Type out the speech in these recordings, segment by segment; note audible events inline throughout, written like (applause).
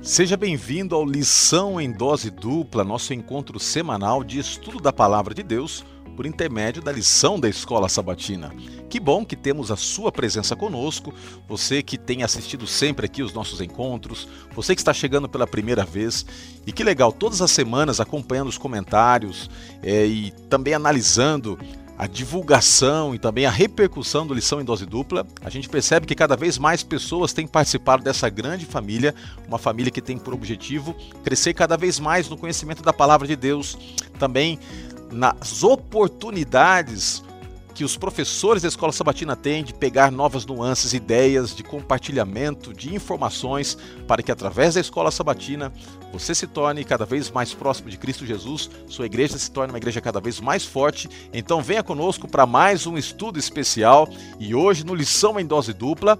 Seja bem-vindo ao Lição em Dose Dupla, nosso encontro semanal de estudo da Palavra de Deus por intermédio da lição da Escola Sabatina. Que bom que temos a sua presença conosco, você que tem assistido sempre aqui os nossos encontros, você que está chegando pela primeira vez. E que legal, todas as semanas acompanhando os comentários é, e também analisando a divulgação e também a repercussão do Lição em Dose Dupla, a gente percebe que cada vez mais pessoas têm participado dessa grande família, uma família que tem por objetivo crescer cada vez mais no conhecimento da palavra de Deus, também nas oportunidades que os professores da escola sabatina têm de pegar novas nuances, ideias, de compartilhamento de informações, para que através da escola sabatina você se torne cada vez mais próximo de Cristo Jesus, sua igreja se torne uma igreja cada vez mais forte. Então venha conosco para mais um estudo especial e hoje no Lição em Dose Dupla.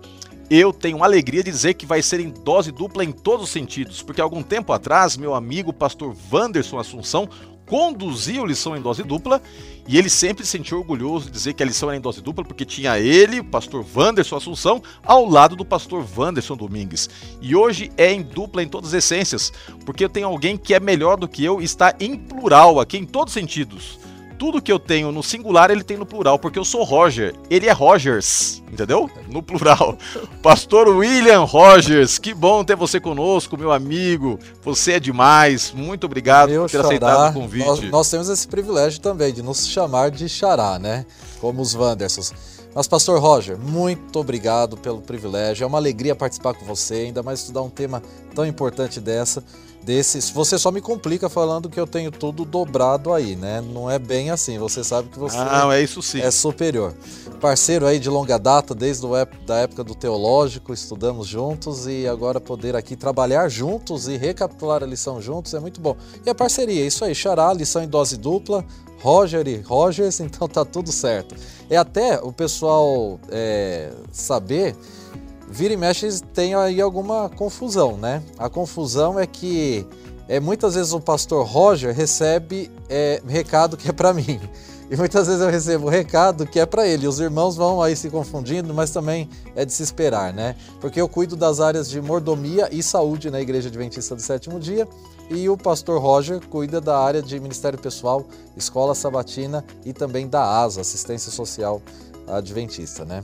Eu tenho alegria de dizer que vai ser em dose dupla em todos os sentidos, porque algum tempo atrás, meu amigo pastor Wanderson Assunção conduzia o lição em dose dupla e ele sempre se sentiu orgulhoso de dizer que a lição era em dose dupla porque tinha ele, o pastor Wanderson Assunção, ao lado do pastor Wanderson Domingues. E hoje é em dupla em todas as essências, porque eu tenho alguém que é melhor do que eu e está em plural aqui em todos os sentidos tudo que eu tenho no singular, ele tem no plural, porque eu sou Roger. Ele é Rogers, entendeu? No plural. (laughs) Pastor William Rogers, que bom ter você conosco, meu amigo. Você é demais. Muito obrigado meu por ter xará, aceitado o convite. Nós, nós, temos esse privilégio também de nos chamar de xará, né? Como os Wandersons. Mas, Pastor Roger, muito obrigado pelo privilégio. É uma alegria participar com você, ainda mais estudar um tema tão importante dessa desses. Você só me complica falando que eu tenho tudo dobrado aí, né? Não é bem assim. Você sabe que você Não, é isso sim. é superior. Parceiro aí de longa data, desde a da época do teológico, estudamos juntos e agora poder aqui trabalhar juntos e recapitular a lição juntos é muito bom. E a parceria, isso aí, Xará, lição em dose dupla, Roger e Rogers, (laughs) então tá tudo certo. É até o pessoal é, saber vira e mexe tem aí alguma confusão, né? A confusão é que é, muitas vezes o pastor Roger recebe é, recado que é para mim. (laughs) E muitas vezes eu recebo recado que é para ele. Os irmãos vão aí se confundindo, mas também é de se esperar, né? Porque eu cuido das áreas de mordomia e saúde na Igreja Adventista do Sétimo Dia e o pastor Roger cuida da área de Ministério Pessoal, Escola Sabatina e também da ASA, Assistência Social Adventista, né?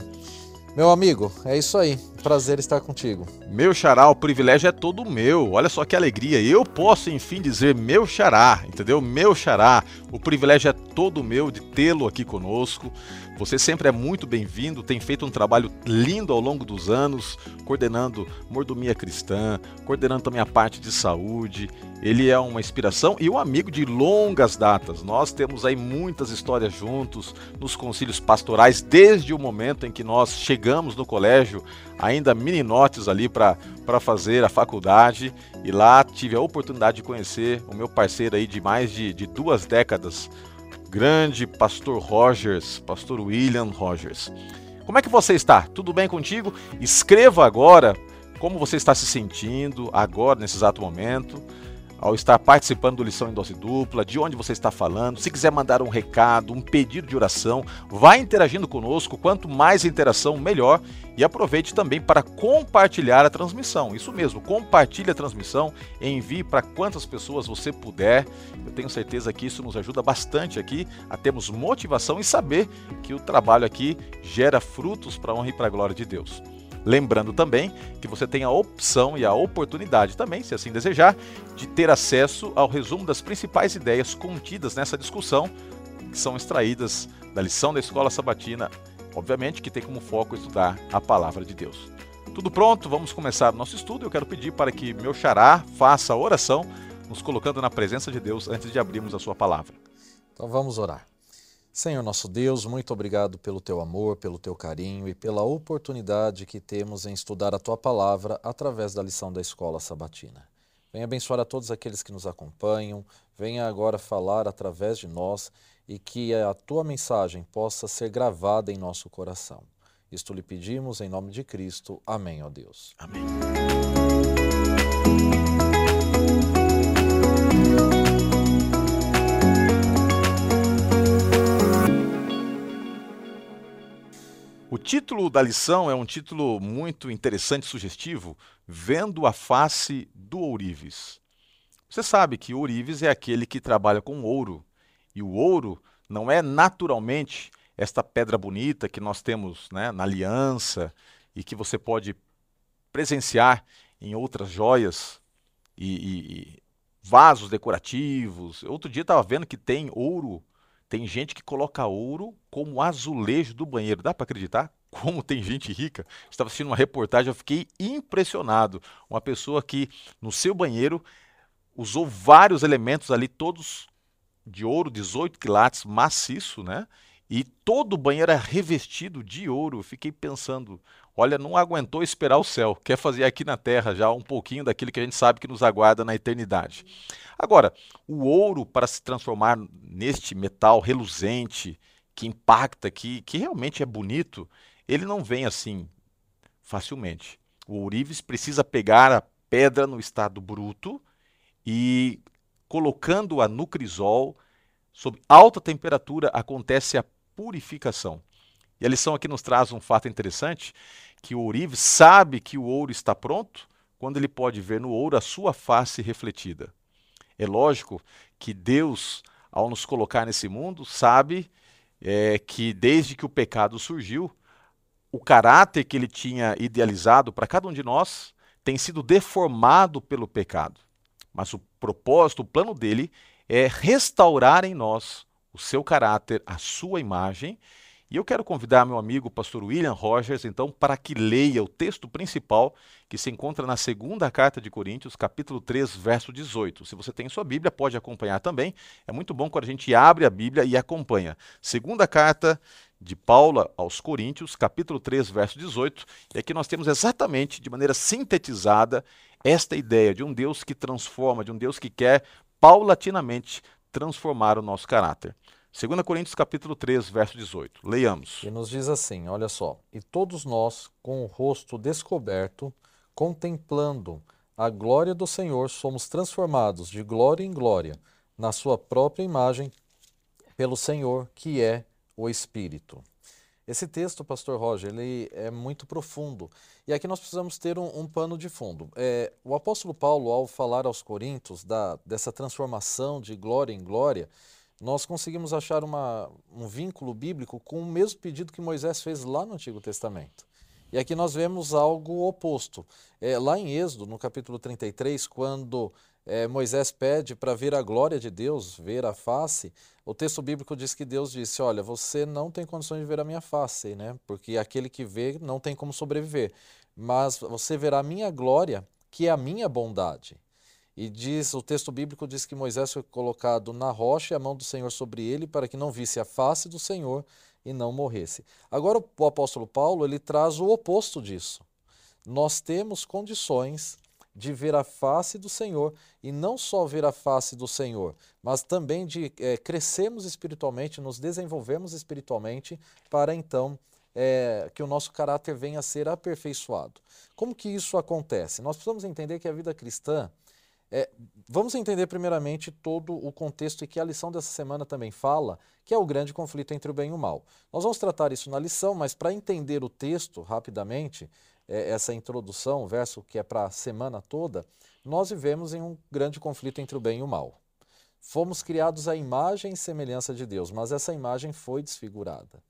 Meu amigo, é isso aí. Prazer estar contigo. Meu xará, o privilégio é todo meu. Olha só que alegria. Eu posso, enfim, dizer meu xará, entendeu? Meu xará. O privilégio é todo meu de tê-lo aqui conosco. Você sempre é muito bem-vindo, tem feito um trabalho lindo ao longo dos anos, coordenando mordomia cristã, coordenando também a parte de saúde. Ele é uma inspiração e um amigo de longas datas. Nós temos aí muitas histórias juntos nos concílios pastorais, desde o momento em que nós chegamos no colégio, ainda meninotes ali para fazer a faculdade. E lá tive a oportunidade de conhecer o meu parceiro aí de mais de, de duas décadas, grande pastor Rogers, pastor William Rogers. Como é que você está? Tudo bem contigo? Escreva agora como você está se sentindo agora, nesse exato momento ao estar participando do Lição em Dose Dupla, de onde você está falando. Se quiser mandar um recado, um pedido de oração, vá interagindo conosco. Quanto mais interação, melhor. E aproveite também para compartilhar a transmissão. Isso mesmo, compartilhe a transmissão, envie para quantas pessoas você puder. Eu tenho certeza que isso nos ajuda bastante aqui a termos motivação e saber que o trabalho aqui gera frutos para a honra e para a glória de Deus. Lembrando também que você tem a opção e a oportunidade também, se assim desejar, de ter acesso ao resumo das principais ideias contidas nessa discussão, que são extraídas da lição da escola sabatina, obviamente que tem como foco estudar a palavra de Deus. Tudo pronto? Vamos começar o nosso estudo. Eu quero pedir para que meu xará faça a oração, nos colocando na presença de Deus antes de abrirmos a sua palavra. Então vamos orar. Senhor nosso Deus, muito obrigado pelo teu amor, pelo teu carinho e pela oportunidade que temos em estudar a tua palavra através da lição da escola sabatina. Venha abençoar a todos aqueles que nos acompanham, venha agora falar através de nós e que a tua mensagem possa ser gravada em nosso coração. Isto lhe pedimos em nome de Cristo. Amém, ó Deus. Amém. O título da lição é um título muito interessante e sugestivo, Vendo a Face do Ourives. Você sabe que o ourives é aquele que trabalha com ouro, e o ouro não é naturalmente esta pedra bonita que nós temos né, na aliança e que você pode presenciar em outras joias e, e, e vasos decorativos. Outro dia estava vendo que tem ouro, tem gente que coloca ouro como azulejo do banheiro. Dá para acreditar? (laughs) Como tem gente rica. Estava assistindo uma reportagem, eu fiquei impressionado. Uma pessoa que no seu banheiro usou vários elementos ali, todos de ouro, 18 quilates, maciço, né? E todo o banheiro é revestido de ouro. Eu fiquei pensando, olha, não aguentou esperar o céu, quer fazer aqui na terra já um pouquinho daquilo que a gente sabe que nos aguarda na eternidade. Agora, o ouro para se transformar neste metal reluzente, que impacta, que, que realmente é bonito, ele não vem assim facilmente. O ourives precisa pegar a pedra no estado bruto e colocando-a no crisol, sob alta temperatura, acontece a purificação. E a lição aqui nos traz um fato interessante, que o ourives sabe que o ouro está pronto quando ele pode ver no ouro a sua face refletida. É lógico que Deus, ao nos colocar nesse mundo, sabe é, que desde que o pecado surgiu, o caráter que ele tinha idealizado para cada um de nós tem sido deformado pelo pecado. Mas o propósito, o plano dele é restaurar em nós o seu caráter, a sua imagem. E eu quero convidar meu amigo pastor William Rogers, então, para que leia o texto principal que se encontra na segunda carta de Coríntios, capítulo 3, verso 18. Se você tem sua Bíblia, pode acompanhar também. É muito bom quando a gente abre a Bíblia e acompanha. Segunda carta de Paulo aos Coríntios, capítulo 3, verso 18. E aqui nós temos exatamente, de maneira sintetizada, esta ideia de um Deus que transforma, de um Deus que quer paulatinamente transformar o nosso caráter. 2 Coríntios capítulo 3, verso 18. Leiamos. E nos diz assim, olha só: "E todos nós, com o rosto descoberto, contemplando a glória do Senhor, somos transformados de glória em glória, na sua própria imagem, pelo Senhor, que é o Espírito." Esse texto, pastor Roger, ele é muito profundo. E aqui nós precisamos ter um, um pano de fundo. É, o apóstolo Paulo, ao falar aos Coríntios da, dessa transformação de glória em glória, nós conseguimos achar uma, um vínculo bíblico com o mesmo pedido que Moisés fez lá no Antigo Testamento. E aqui nós vemos algo oposto. É, lá em Êxodo, no capítulo 33, quando é, Moisés pede para ver a glória de Deus, ver a face, o texto bíblico diz que Deus disse: Olha, você não tem condições de ver a minha face, né? porque aquele que vê não tem como sobreviver, mas você verá a minha glória, que é a minha bondade. E diz, o texto bíblico diz que Moisés foi colocado na rocha e a mão do Senhor sobre ele para que não visse a face do Senhor e não morresse. Agora o apóstolo Paulo ele traz o oposto disso. Nós temos condições de ver a face do Senhor e não só ver a face do Senhor, mas também de é, crescermos espiritualmente, nos desenvolvermos espiritualmente para então é, que o nosso caráter venha a ser aperfeiçoado. Como que isso acontece? Nós precisamos entender que a vida cristã é, vamos entender primeiramente todo o contexto e que a lição dessa semana também fala, que é o grande conflito entre o bem e o mal. Nós vamos tratar isso na lição, mas para entender o texto rapidamente, é, essa introdução, o verso que é para a semana toda, nós vivemos em um grande conflito entre o bem e o mal. Fomos criados à imagem e semelhança de Deus, mas essa imagem foi desfigurada.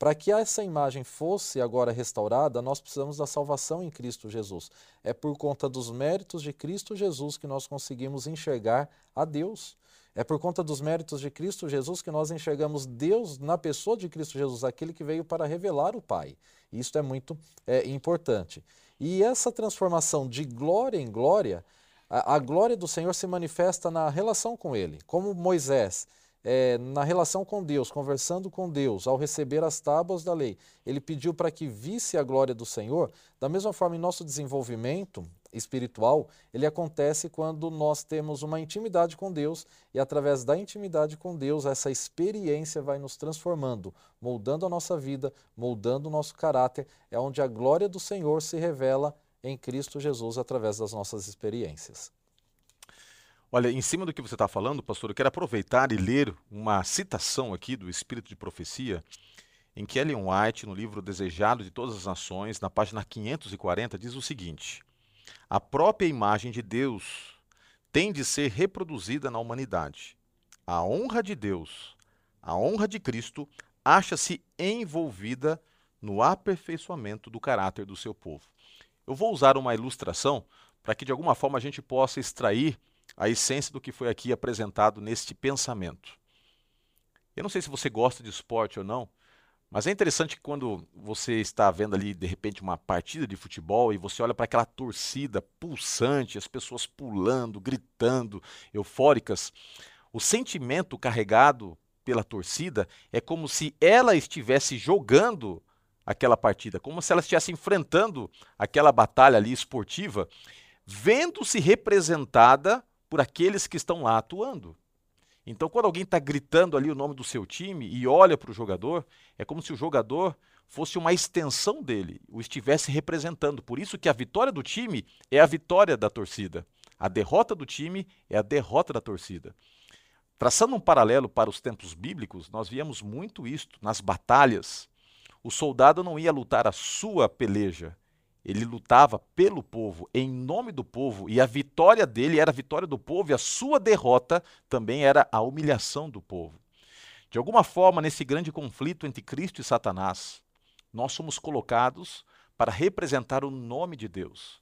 Para que essa imagem fosse agora restaurada, nós precisamos da salvação em Cristo Jesus. É por conta dos méritos de Cristo Jesus que nós conseguimos enxergar a Deus. É por conta dos méritos de Cristo Jesus que nós enxergamos Deus na pessoa de Cristo Jesus, aquele que veio para revelar o Pai. Isso é muito é, importante. E essa transformação de glória em glória, a, a glória do Senhor se manifesta na relação com Ele. Como Moisés é, na relação com Deus, conversando com Deus, ao receber as tábuas da lei, ele pediu para que visse a glória do Senhor. Da mesma forma, em nosso desenvolvimento espiritual, ele acontece quando nós temos uma intimidade com Deus e, através da intimidade com Deus, essa experiência vai nos transformando, moldando a nossa vida, moldando o nosso caráter. É onde a glória do Senhor se revela em Cristo Jesus através das nossas experiências. Olha, em cima do que você está falando, pastor, eu quero aproveitar e ler uma citação aqui do Espírito de Profecia. em que Ellen White, no livro Desejado de Todas as Nações, na página 540, diz o seguinte: A própria imagem de Deus tem de ser reproduzida na humanidade. A honra de Deus, a honra de Cristo, acha-se envolvida no aperfeiçoamento do caráter do seu povo. Eu vou usar uma ilustração para que de alguma forma a gente possa extrair a essência do que foi aqui apresentado neste pensamento. Eu não sei se você gosta de esporte ou não, mas é interessante que quando você está vendo ali, de repente, uma partida de futebol e você olha para aquela torcida pulsante, as pessoas pulando, gritando, eufóricas, o sentimento carregado pela torcida é como se ela estivesse jogando aquela partida, como se ela estivesse enfrentando aquela batalha ali esportiva, vendo-se representada por aqueles que estão lá atuando. Então, quando alguém está gritando ali o nome do seu time e olha para o jogador, é como se o jogador fosse uma extensão dele, o estivesse representando. Por isso que a vitória do time é a vitória da torcida. A derrota do time é a derrota da torcida. Traçando um paralelo para os tempos bíblicos, nós víamos muito isto nas batalhas. O soldado não ia lutar a sua peleja, ele lutava pelo povo, em nome do povo, e a vitória dele era a vitória do povo, e a sua derrota também era a humilhação do povo. De alguma forma, nesse grande conflito entre Cristo e Satanás, nós somos colocados para representar o nome de Deus.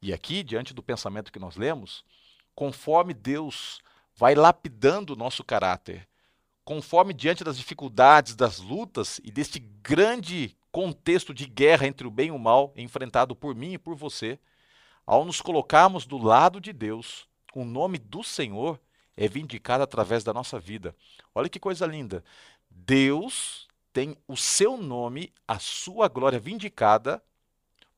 E aqui, diante do pensamento que nós lemos, conforme Deus vai lapidando o nosso caráter, conforme diante das dificuldades, das lutas e deste grande contexto de guerra entre o bem e o mal enfrentado por mim e por você, ao nos colocarmos do lado de Deus, o nome do Senhor é vindicado através da nossa vida. Olha que coisa linda. Deus tem o seu nome, a sua glória vindicada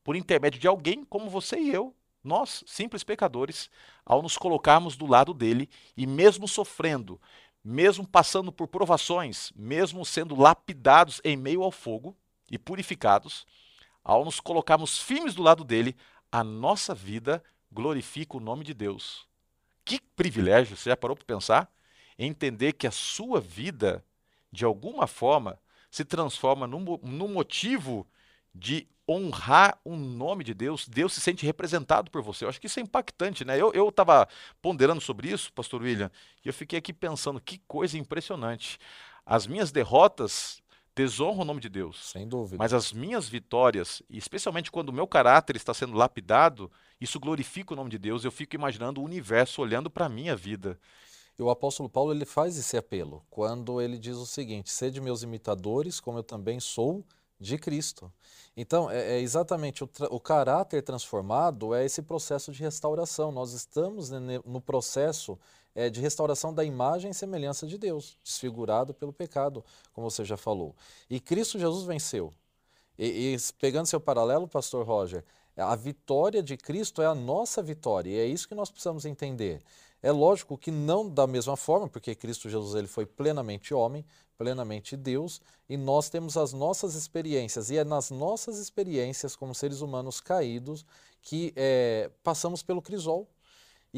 por intermédio de alguém como você e eu, nós, simples pecadores, ao nos colocarmos do lado dele e mesmo sofrendo, mesmo passando por provações, mesmo sendo lapidados em meio ao fogo, e purificados, ao nos colocarmos firmes do lado dele, a nossa vida glorifica o nome de Deus. Que privilégio, você já parou para pensar? Entender que a sua vida, de alguma forma, se transforma num, num motivo de honrar o nome de Deus, Deus se sente representado por você. Eu acho que isso é impactante, né? Eu estava ponderando sobre isso, pastor William, e eu fiquei aqui pensando, que coisa impressionante. As minhas derrotas desonra o nome de Deus. Sem dúvida. Mas as minhas vitórias, especialmente quando o meu caráter está sendo lapidado, isso glorifica o nome de Deus. Eu fico imaginando o universo olhando para a minha vida. E o apóstolo Paulo ele faz esse apelo quando ele diz o seguinte: sede meus imitadores, como eu também sou de Cristo. Então, é, é exatamente o, o, caráter transformado é esse processo de restauração. Nós estamos no processo é, de restauração da imagem e semelhança de Deus, desfigurado pelo pecado, como você já falou. E Cristo Jesus venceu. E, e pegando seu paralelo, pastor Roger, a vitória de Cristo é a nossa vitória, e é isso que nós precisamos entender. É lógico que não da mesma forma, porque Cristo Jesus ele foi plenamente homem, plenamente Deus, e nós temos as nossas experiências, e é nas nossas experiências como seres humanos caídos que é, passamos pelo crisol,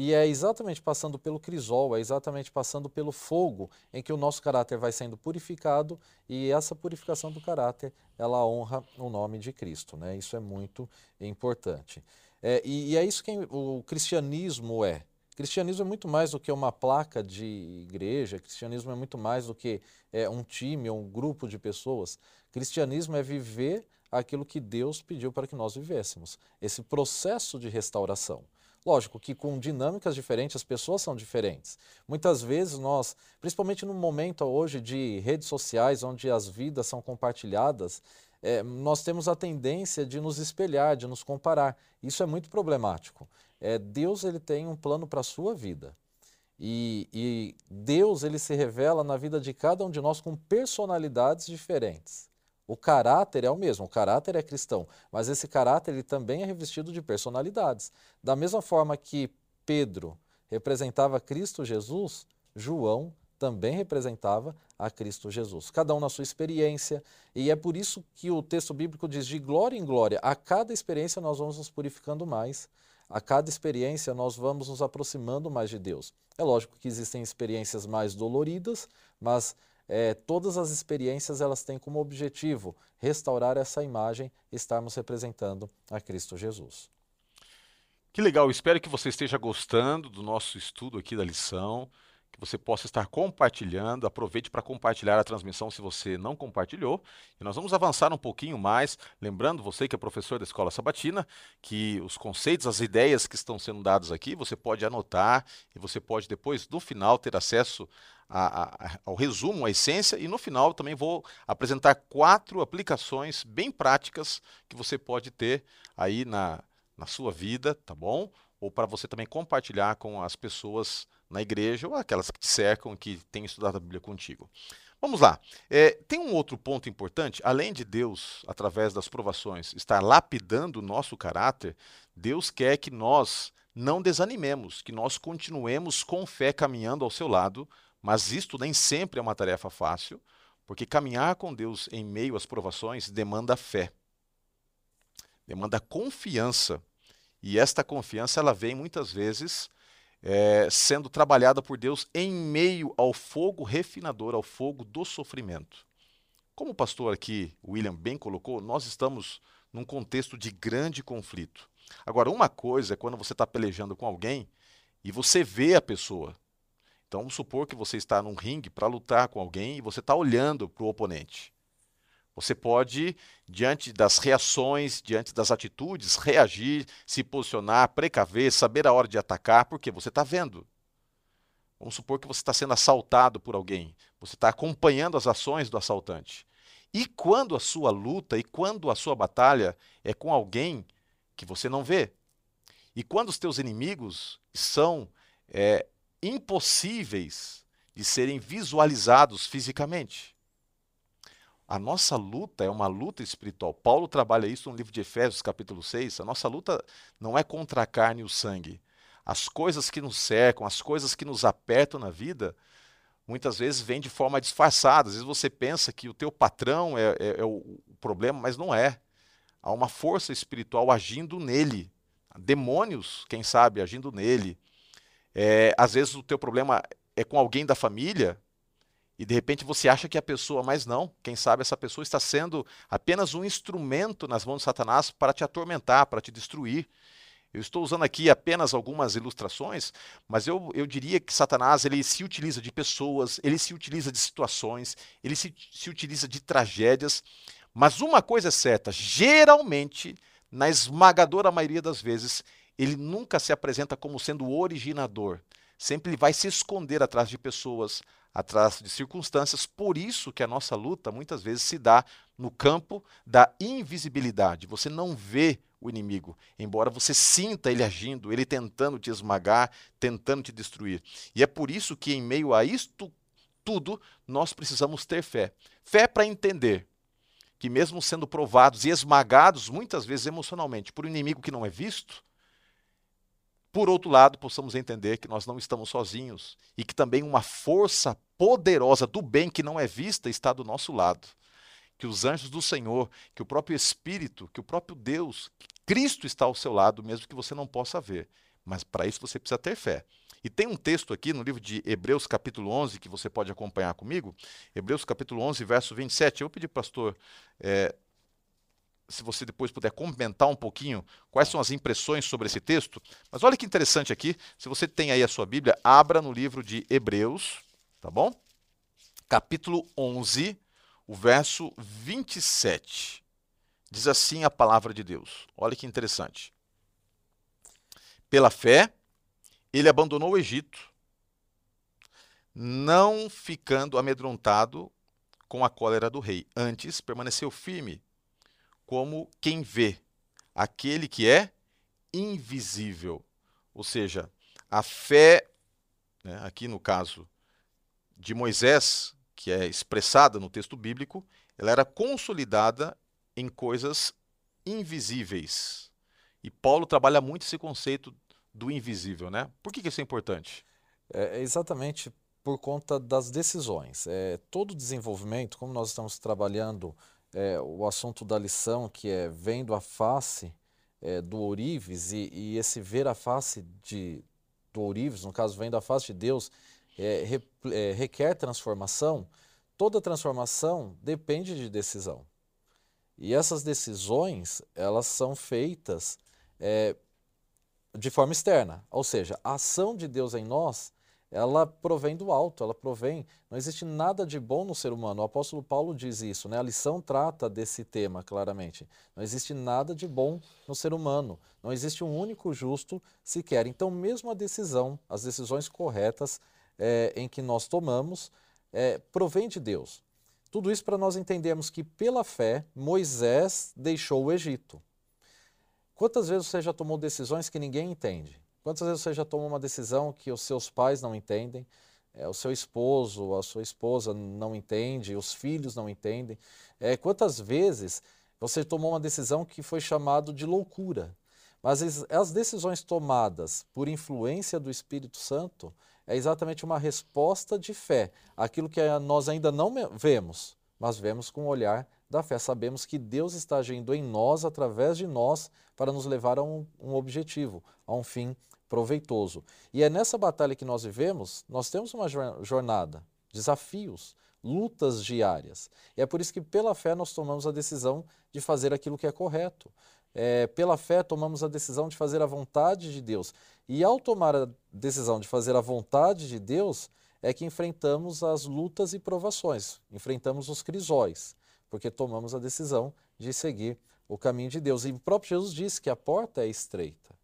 e é exatamente passando pelo crisol, é exatamente passando pelo fogo em que o nosso caráter vai sendo purificado e essa purificação do caráter, ela honra o nome de Cristo. Né? Isso é muito importante. É, e, e, é isso que o cristianismo é. Cristianismo é muito mais do que uma placa de igreja, cristianismo é muito mais do que é, um time ou um grupo de pessoas. Cristianismo é viver aquilo que Deus pediu para que nós vivêssemos, esse processo de restauração. Lógico que com dinâmicas diferentes, as pessoas são diferentes. Muitas vezes nós, principalmente no momento hoje de redes sociais, onde as vidas são compartilhadas, é, nós temos a tendência de nos espelhar, de nos comparar. Isso é muito problemático. É, Deus ele tem um plano para a sua vida. E, e Deus ele se revela na vida de cada um de nós com personalidades diferentes. O caráter é o mesmo, o caráter é cristão, mas esse caráter ele também é revestido de personalidades. Da mesma forma que Pedro representava Cristo Jesus, João também representava a Cristo Jesus. Cada um na sua experiência, e é por isso que o texto bíblico diz de glória em glória, a cada experiência nós vamos nos purificando mais, a cada experiência nós vamos nos aproximando mais de Deus. É lógico que existem experiências mais doloridas, mas é, todas as experiências elas têm como objetivo restaurar essa imagem, estarmos representando a Cristo Jesus. Que legal, espero que você esteja gostando do nosso estudo aqui da lição, que você possa estar compartilhando. Aproveite para compartilhar a transmissão se você não compartilhou. E nós vamos avançar um pouquinho mais, lembrando você que é professor da Escola Sabatina, que os conceitos, as ideias que estão sendo dadas aqui, você pode anotar e você pode depois, no final, ter acesso a, a, ao resumo, à essência, e no final também vou apresentar quatro aplicações bem práticas que você pode ter aí na, na sua vida, tá bom? Ou para você também compartilhar com as pessoas na igreja ou aquelas que te cercam que têm estudado a Bíblia contigo. Vamos lá. É, tem um outro ponto importante. Além de Deus, através das provações, estar lapidando o nosso caráter, Deus quer que nós não desanimemos, que nós continuemos com fé caminhando ao seu lado, mas isto nem sempre é uma tarefa fácil, porque caminhar com Deus em meio às provações demanda fé, demanda confiança. E esta confiança ela vem muitas vezes é, sendo trabalhada por Deus em meio ao fogo refinador, ao fogo do sofrimento. Como o pastor aqui, William, bem colocou, nós estamos num contexto de grande conflito. Agora, uma coisa é quando você está pelejando com alguém e você vê a pessoa. Então, vamos supor que você está num ringue para lutar com alguém e você está olhando para o oponente. Você pode, diante das reações, diante das atitudes, reagir, se posicionar, precaver, saber a hora de atacar, porque você está vendo. Vamos supor que você está sendo assaltado por alguém, você está acompanhando as ações do assaltante. E quando a sua luta e quando a sua batalha é com alguém que você não vê? E quando os teus inimigos são é, impossíveis de serem visualizados fisicamente? A nossa luta é uma luta espiritual. Paulo trabalha isso no livro de Efésios, capítulo 6. A nossa luta não é contra a carne e o sangue. As coisas que nos cercam, as coisas que nos apertam na vida, muitas vezes vêm de forma disfarçada. Às vezes você pensa que o teu patrão é, é, é o problema, mas não é. Há uma força espiritual agindo nele. Demônios, quem sabe, agindo nele. É, às vezes o teu problema é com alguém da família, e de repente você acha que a pessoa, mas não. Quem sabe essa pessoa está sendo apenas um instrumento nas mãos de Satanás para te atormentar, para te destruir. Eu estou usando aqui apenas algumas ilustrações, mas eu, eu diria que Satanás ele se utiliza de pessoas, ele se utiliza de situações, ele se, se utiliza de tragédias. Mas uma coisa é certa: geralmente, na esmagadora maioria das vezes, ele nunca se apresenta como sendo o originador. Sempre ele vai se esconder atrás de pessoas, atrás de circunstâncias. Por isso que a nossa luta muitas vezes se dá no campo da invisibilidade. Você não vê o inimigo, embora você sinta ele agindo, ele tentando te esmagar, tentando te destruir. E é por isso que em meio a isto tudo, nós precisamos ter fé. Fé para entender que mesmo sendo provados e esmagados muitas vezes emocionalmente por um inimigo que não é visto, por outro lado, possamos entender que nós não estamos sozinhos e que também uma força poderosa do bem que não é vista está do nosso lado. Que os anjos do Senhor, que o próprio Espírito, que o próprio Deus, Cristo está ao seu lado, mesmo que você não possa ver. Mas para isso você precisa ter fé. E tem um texto aqui no livro de Hebreus, capítulo 11, que você pode acompanhar comigo. Hebreus, capítulo 11, verso 27. Eu pedi, pastor, é, se você depois puder comentar um pouquinho quais são as impressões sobre esse texto. Mas olha que interessante aqui, se você tem aí a sua Bíblia, abra no livro de Hebreus, tá bom? Capítulo 11, o verso 27. Diz assim a palavra de Deus. Olha que interessante. Pela fé, ele abandonou o Egito, não ficando amedrontado com a cólera do rei. Antes, permaneceu firme como quem vê, aquele que é invisível. Ou seja, a fé, né, aqui no caso de Moisés, que é expressada no texto bíblico, ela era consolidada em coisas invisíveis. E Paulo trabalha muito esse conceito do invisível, né? Por que, que isso é importante? É exatamente por conta das decisões. É, todo desenvolvimento, como nós estamos trabalhando é, o assunto da lição, que é vendo a face é, do ourives, e, e, esse ver a face de, do ourives, no caso, vendo a face de Deus, é, re, é, requer transformação. toda transformação depende de decisão. E essas decisões, elas são feitas é, de forma externa, ou seja, a ação de Deus em nós ela provém do alto, ela provém. Não existe nada de bom no ser humano. O apóstolo Paulo diz isso, né? A lição trata desse tema claramente. Não existe nada de bom no ser humano. Não existe um único justo sequer. Então, mesmo a decisão, as decisões corretas é, em que nós tomamos, é, provém de Deus. Tudo isso para nós entendermos que, pela fé, Moisés deixou o Egito. Quantas vezes você já tomou decisões que ninguém entende? Quantas vezes você já tomou uma decisão que os seus pais não entendem, é, o seu esposo, a sua esposa não entende, os filhos não entendem? É, quantas vezes você tomou uma decisão que foi chamado de loucura? Mas as decisões tomadas por influência do Espírito Santo é exatamente uma resposta de fé, aquilo que nós ainda não vemos, mas vemos com o olhar da fé. Sabemos que Deus está agindo em nós, através de nós, para nos levar a um, um objetivo, a um fim proveitoso. E é nessa batalha que nós vivemos, nós temos uma jornada, desafios, lutas diárias. E é por isso que, pela fé, nós tomamos a decisão de fazer aquilo que é correto. É, pela fé, tomamos a decisão de fazer a vontade de Deus. E ao tomar a decisão de fazer a vontade de Deus, é que enfrentamos as lutas e provações, enfrentamos os crisóis, porque tomamos a decisão de seguir o caminho de Deus. E o próprio Jesus disse que a porta é estreita.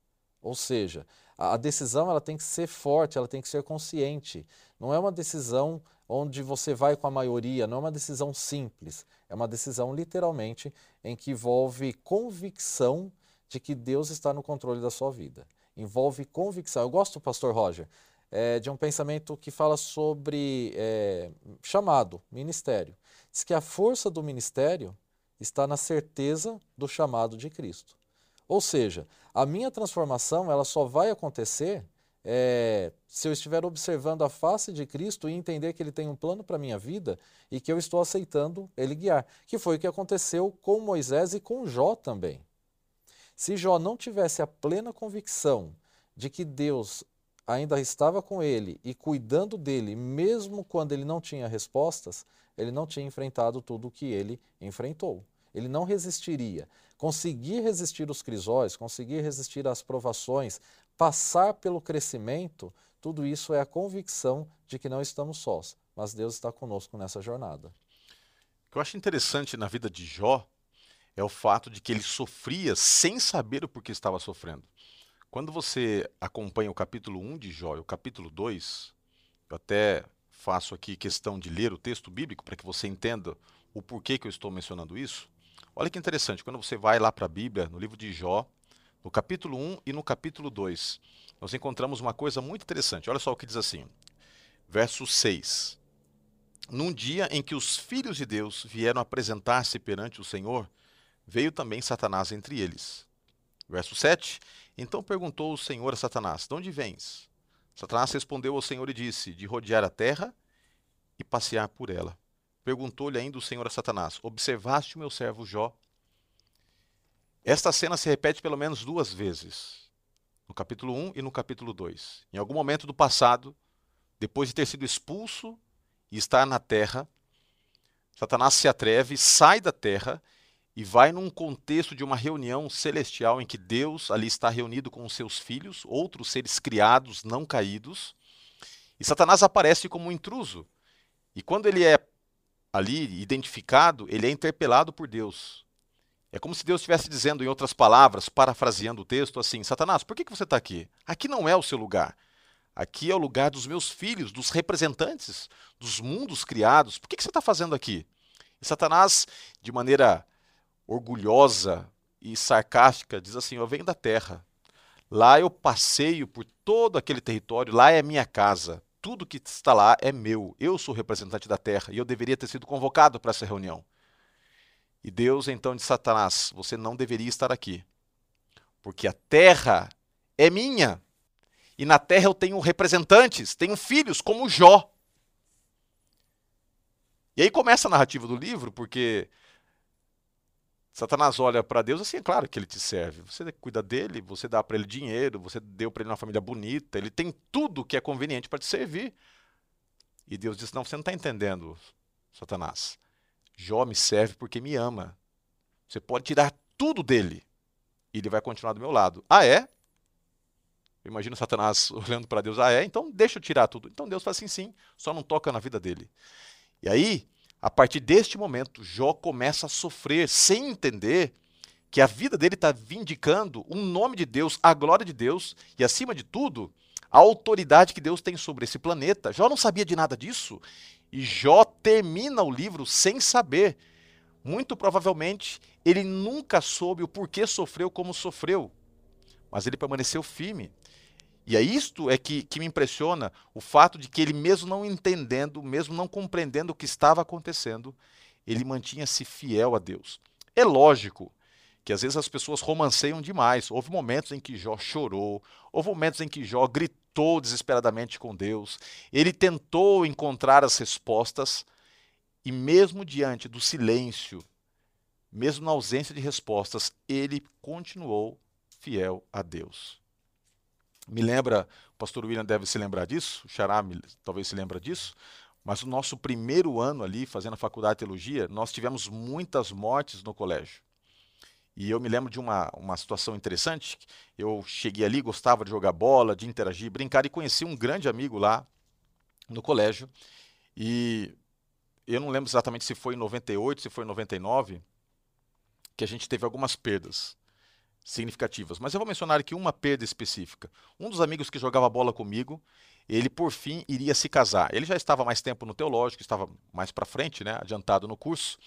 Ou seja, a decisão ela tem que ser forte, ela tem que ser consciente. Não é uma decisão onde você vai com a maioria, não é uma decisão simples. É uma decisão literalmente em que envolve convicção de que Deus está no controle da sua vida. Envolve convicção. Eu gosto, pastor Roger, é, de um pensamento que fala sobre é, chamado, ministério. Diz que a força do ministério está na certeza do chamado de Cristo. Ou seja, a minha transformação ela só vai acontecer é, se eu estiver observando a face de Cristo e entender que Ele tem um plano para a minha vida e que eu estou aceitando Ele guiar. Que foi o que aconteceu com Moisés e com Jó também. Se Jó não tivesse a plena convicção de que Deus ainda estava com ele e cuidando dele, mesmo quando ele não tinha respostas, ele não tinha enfrentado tudo o que ele enfrentou. Ele não resistiria. Conseguir resistir os crisóis, conseguir resistir às provações, passar pelo crescimento, tudo isso é a convicção de que não estamos sós, mas Deus está conosco nessa jornada. O que eu acho interessante na vida de Jó é o fato de que ele sofria sem saber o porquê estava sofrendo. Quando você acompanha o capítulo 1 de Jó e o capítulo 2, eu até faço aqui questão de ler o texto bíblico para que você entenda o porquê que eu estou mencionando isso. Olha que interessante, quando você vai lá para a Bíblia, no livro de Jó, no capítulo 1 e no capítulo 2, nós encontramos uma coisa muito interessante. Olha só o que diz assim, verso 6. Num dia em que os filhos de Deus vieram apresentar-se perante o Senhor, veio também Satanás entre eles. Verso 7. Então perguntou o Senhor a Satanás: De onde vens? Satanás respondeu ao Senhor e disse: De rodear a terra e passear por ela. Perguntou-lhe ainda o Senhor a Satanás: Observaste o meu servo Jó? Esta cena se repete pelo menos duas vezes, no capítulo 1 e no capítulo 2. Em algum momento do passado, depois de ter sido expulso e estar na terra, Satanás se atreve, sai da terra e vai num contexto de uma reunião celestial em que Deus ali está reunido com os seus filhos, outros seres criados, não caídos, e Satanás aparece como um intruso. E quando ele é ali identificado, ele é interpelado por Deus. É como se Deus estivesse dizendo, em outras palavras, parafraseando o texto, assim: Satanás, por que, que você está aqui? Aqui não é o seu lugar. Aqui é o lugar dos meus filhos, dos representantes dos mundos criados. Por que, que você está fazendo aqui? E Satanás, de maneira orgulhosa e sarcástica, diz assim: Eu venho da terra. Lá eu passeio por todo aquele território, lá é minha casa tudo que está lá é meu. Eu sou representante da terra e eu deveria ter sido convocado para essa reunião. E Deus então disse: Satanás, você não deveria estar aqui, porque a terra é minha. E na terra eu tenho representantes, tenho filhos, como Jó. E aí começa a narrativa do livro, porque Satanás olha para Deus assim, é claro que ele te serve. Você cuida dele, você dá para ele dinheiro, você deu para ele uma família bonita, ele tem tudo que é conveniente para te servir. E Deus diz: Não, você não está entendendo, Satanás. Jó me serve porque me ama. Você pode tirar tudo dele e ele vai continuar do meu lado. Ah, é? Imagina Satanás (laughs) olhando para Deus. Ah, é? Então deixa eu tirar tudo. Então Deus fala assim: sim, só não toca na vida dele. E aí, a partir deste momento, Jó começa a sofrer sem entender que a vida dele está vindicando o um nome de Deus, a glória de Deus e, acima de tudo, a autoridade que Deus tem sobre esse planeta. Jó não sabia de nada disso. E Jó termina o livro sem saber. Muito provavelmente ele nunca soube o porquê sofreu como sofreu, mas ele permaneceu firme. E é isto é que, que me impressiona, o fato de que ele, mesmo não entendendo, mesmo não compreendendo o que estava acontecendo, ele mantinha-se fiel a Deus. É lógico que às vezes as pessoas romanceiam demais. Houve momentos em que Jó chorou, houve momentos em que Jó gritou desesperadamente com Deus, ele tentou encontrar as respostas, e mesmo diante do silêncio, mesmo na ausência de respostas, ele continuou fiel a Deus. Me lembra, o pastor William deve se lembrar disso, o Xará talvez se lembra disso, mas o nosso primeiro ano ali, fazendo a faculdade de teologia, nós tivemos muitas mortes no colégio. E eu me lembro de uma, uma situação interessante. Eu cheguei ali, gostava de jogar bola, de interagir, brincar, e conheci um grande amigo lá no colégio. E eu não lembro exatamente se foi em 98, se foi em 99, que a gente teve algumas perdas significativas. Mas eu vou mencionar aqui uma perda específica. Um dos amigos que jogava bola comigo, ele por fim iria se casar. Ele já estava mais tempo no teológico, estava mais para frente, né, adiantado no curso.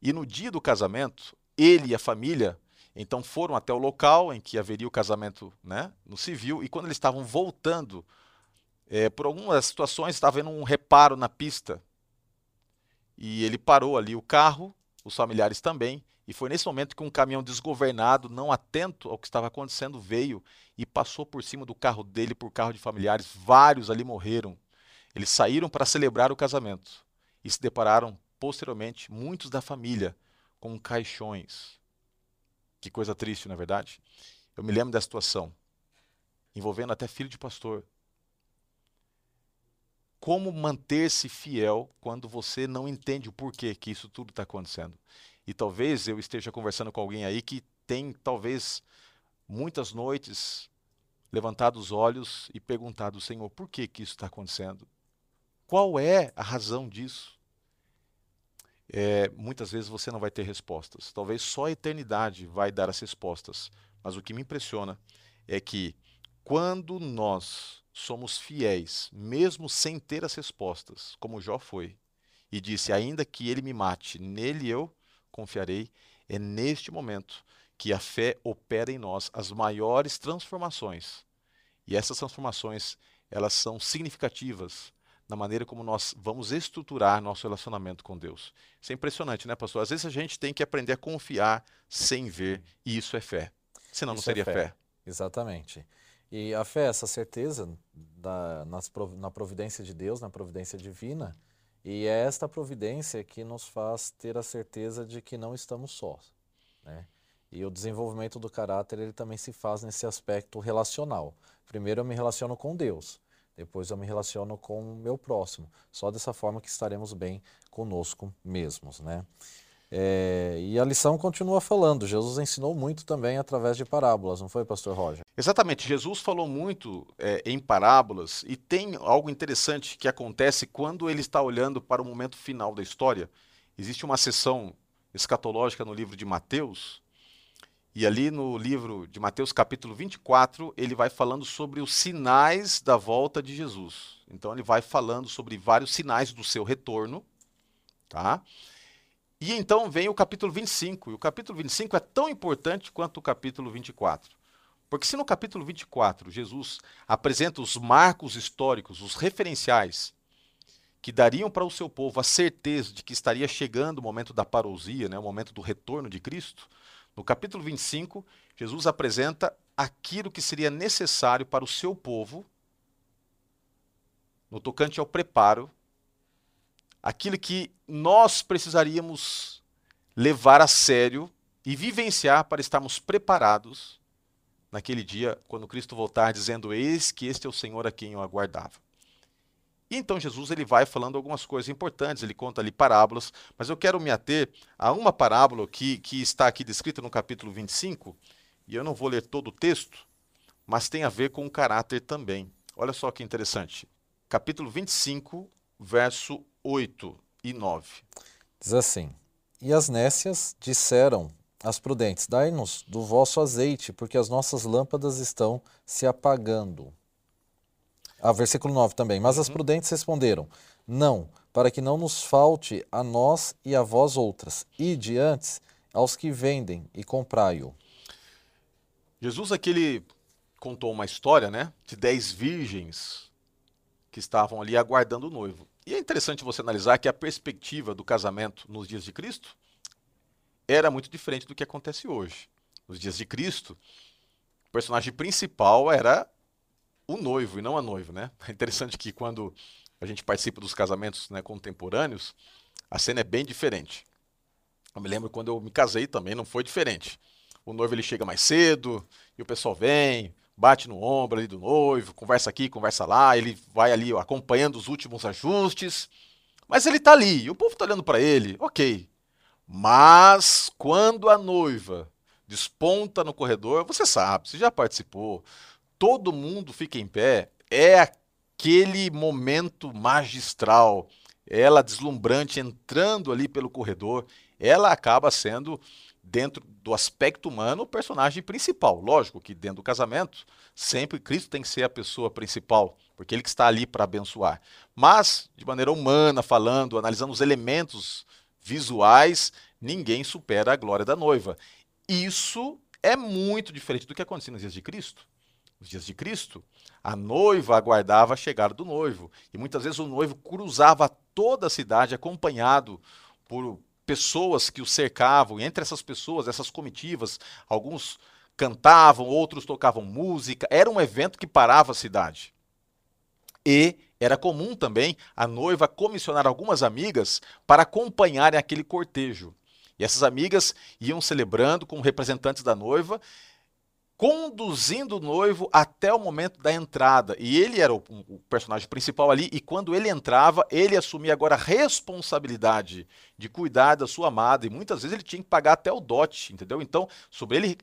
E no dia do casamento, ele e a família então foram até o local em que haveria o casamento né, no civil, e quando eles estavam voltando, é, por algumas situações, estava havendo um reparo na pista. E ele parou ali o carro, os familiares também, e foi nesse momento que um caminhão desgovernado, não atento ao que estava acontecendo, veio e passou por cima do carro dele, por carro de familiares. Vários ali morreram. Eles saíram para celebrar o casamento e se depararam posteriormente, muitos da família, com caixões. Que coisa triste, não é verdade? Eu me lembro da situação, envolvendo até filho de pastor. Como manter-se fiel quando você não entende o porquê que isso tudo está acontecendo? E talvez eu esteja conversando com alguém aí que tem, talvez, muitas noites levantado os olhos e perguntado, Senhor, por que, que isso está acontecendo? Qual é a razão disso? é, muitas vezes você não vai ter respostas. Talvez só a eternidade vai dar as respostas. Mas o que me impressiona é que quando nós somos fiéis, mesmo sem ter as respostas, como Jó foi, e disse: Ainda que ele me mate, nele eu confiarei, é neste momento que a fé opera em nós as maiores transformações. E essas transformações, elas são significativas na maneira como nós vamos estruturar nosso relacionamento com Deus. Isso é impressionante, né, pastor? Às vezes a gente tem que aprender a confiar sem ver, e isso é fé. Senão isso não seria é fé. fé. Exatamente. E a fé é essa certeza da, nas, na providência de Deus, na providência divina, e é esta providência que nos faz ter a certeza de que não estamos sós. Né? E o desenvolvimento do caráter ele também se faz nesse aspecto relacional. Primeiro eu me relaciono com Deus. Depois eu me relaciono com o meu próximo. Só dessa forma que estaremos bem conosco mesmos, né? É, e a lição continua falando. Jesus ensinou muito também através de parábolas, não foi, Pastor Roger? Exatamente. Jesus falou muito é, em parábolas e tem algo interessante que acontece quando ele está olhando para o momento final da história. Existe uma sessão escatológica no livro de Mateus e ali no livro de Mateus, capítulo 24, ele vai falando sobre os sinais da volta de Jesus. Então ele vai falando sobre vários sinais do seu retorno, tá? E então vem o capítulo 25. E o capítulo 25 é tão importante quanto o capítulo 24. Porque se no capítulo 24 Jesus apresenta os marcos históricos, os referenciais que dariam para o seu povo a certeza de que estaria chegando o momento da parousia, né, o momento do retorno de Cristo, no capítulo 25, Jesus apresenta aquilo que seria necessário para o seu povo no tocante ao preparo, aquilo que nós precisaríamos levar a sério e vivenciar para estarmos preparados naquele dia quando Cristo voltar dizendo: Eis que este é o Senhor a quem eu aguardava. E então Jesus ele vai falando algumas coisas importantes, ele conta ali parábolas, mas eu quero me ater a uma parábola que, que está aqui descrita no capítulo 25, e eu não vou ler todo o texto, mas tem a ver com o caráter também. Olha só que interessante. Capítulo 25, verso 8 e 9. Diz assim: E as nécias disseram às prudentes: Dai-nos do vosso azeite, porque as nossas lâmpadas estão se apagando. Ah, versículo 9 também. Mas as uhum. prudentes responderam: Não, para que não nos falte a nós e a vós outras. Ide antes aos que vendem e comprai-o. Jesus aqui ele contou uma história, né, de dez virgens que estavam ali aguardando o noivo. E é interessante você analisar que a perspectiva do casamento nos dias de Cristo era muito diferente do que acontece hoje. Nos dias de Cristo, o personagem principal era o noivo e não a noiva, né? (laughs) É interessante que quando a gente participa dos casamentos né, contemporâneos, a cena é bem diferente. Eu me lembro quando eu me casei também, não foi diferente. O noivo ele chega mais cedo e o pessoal vem, bate no ombro ali do noivo, conversa aqui, conversa lá, ele vai ali acompanhando os últimos ajustes. Mas ele está ali, e o povo está olhando para ele, ok. Mas quando a noiva desponta no corredor, você sabe, você já participou, todo mundo fica em pé, é aquele momento magistral. Ela deslumbrante entrando ali pelo corredor, ela acaba sendo dentro do aspecto humano o personagem principal. Lógico que dentro do casamento, sempre Cristo tem que ser a pessoa principal, porque ele que está ali para abençoar. Mas, de maneira humana, falando, analisando os elementos visuais, ninguém supera a glória da noiva. Isso é muito diferente do que acontecia nos dias de Cristo nos dias de Cristo, a noiva aguardava a chegada do noivo. E muitas vezes o noivo cruzava toda a cidade acompanhado por pessoas que o cercavam. E entre essas pessoas, essas comitivas, alguns cantavam, outros tocavam música. Era um evento que parava a cidade. E era comum também a noiva comissionar algumas amigas para acompanharem aquele cortejo. E essas amigas iam celebrando com representantes da noiva conduzindo o noivo até o momento da entrada. E ele era o, o, personagem principal ali, e quando ele entrava, ele assumia agora a responsabilidade de cuidar da sua amada, e muitas vezes ele tinha que pagar até o dote, entendeu? Então, sobre ele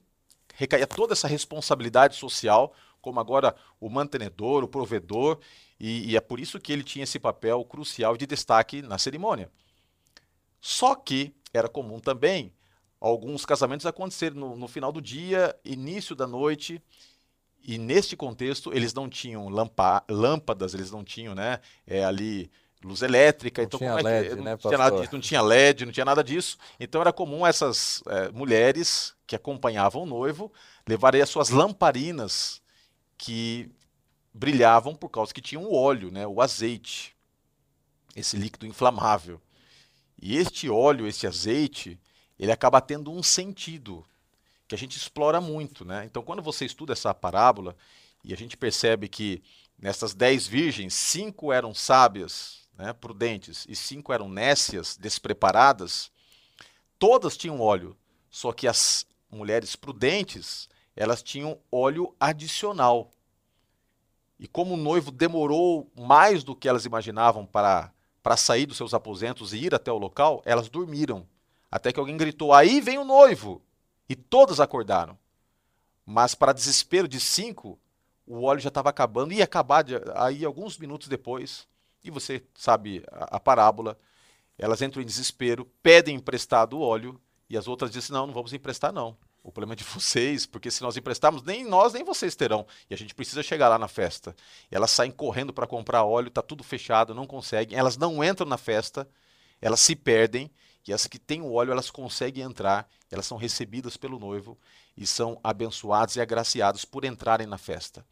recaía toda essa responsabilidade social, como agora o mantenedor, o provedor, e, e é por isso que ele tinha esse papel crucial de destaque na cerimônia. Só que era comum também alguns casamentos acontecerem no, no, final do dia, início da noite, e neste contexto eles não tinham lâmpadas, eles não tinham né, é, ali luz elétrica, não então tinha LED, é que, não, né, tinha nada disso, não tinha LED, não tinha nada disso. Então era comum essas é, mulheres que acompanhavam o noivo levarem as suas lamparinas que brilhavam por causa que tinham o óleo, né, o azeite, esse líquido inflamável. E este óleo, esse azeite, ele acaba tendo um sentido que a gente explora muito. Né? Então, quando você estuda essa parábola e a gente percebe que nessas dez virgens, cinco eram sábias, né, prudentes, e cinco eram nécias, despreparadas, todas tinham óleo, só que as mulheres prudentes, elas tinham óleo adicional. E como o noivo demorou mais do que elas imaginavam para, para sair dos seus aposentos e ir até o local, elas dormiram. Até que alguém gritou: Aí vem o noivo! E todos acordaram. Mas, para desespero de cinco, o óleo já estava acabando, ia acabar de, aí alguns minutos depois. E você sabe a, a, parábola. Elas entram em desespero, pedem emprestado o óleo, e as outras dizem: Não, não vamos emprestar, não. O problema é de (laughs) vocês, porque se nós emprestarmos, nem nós nem vocês terão. E a gente precisa chegar lá na festa. Elas saem correndo para comprar óleo, está tudo fechado, não conseguem. Elas não entram na festa, elas se perdem que as que têm o óleo elas conseguem entrar, elas são recebidas pelo noivo e são abençoadas e agraciadas por entrarem na festa.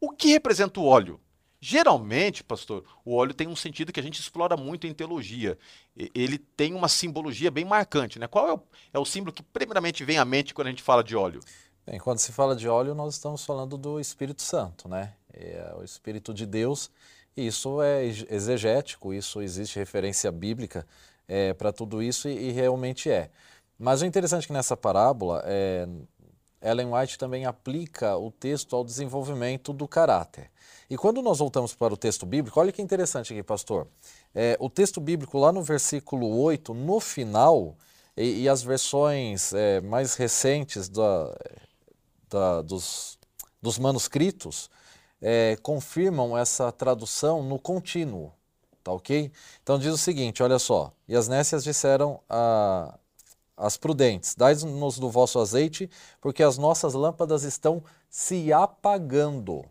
O que representa o óleo? Geralmente, pastor, o óleo tem um sentido que a gente explora muito em teologia. Ele tem uma simbologia bem marcante. Né? Qual é o, é o símbolo que primeiramente vem à mente quando a gente fala de óleo? Bem, quando se fala de óleo, nós estamos falando do Espírito Santo, né? É o Espírito de Deus. Isso é exegético, isso existe referência bíblica é, para tudo isso e, e, realmente é. Mas o interessante é que nessa parábola, é, Ellen White também aplica o texto ao desenvolvimento do caráter. E quando nós voltamos para o texto bíblico, olha que interessante aqui, pastor. É, o texto bíblico, lá no versículo 8, no final, e, e as versões é, mais recentes da, da, dos, dos manuscritos é, confirmam essa tradução no contínuo. Tá ok? Então diz o seguinte: olha só. E as nécias disseram a, as prudentes: Dai-nos do vosso azeite, porque as nossas lâmpadas estão se apagando.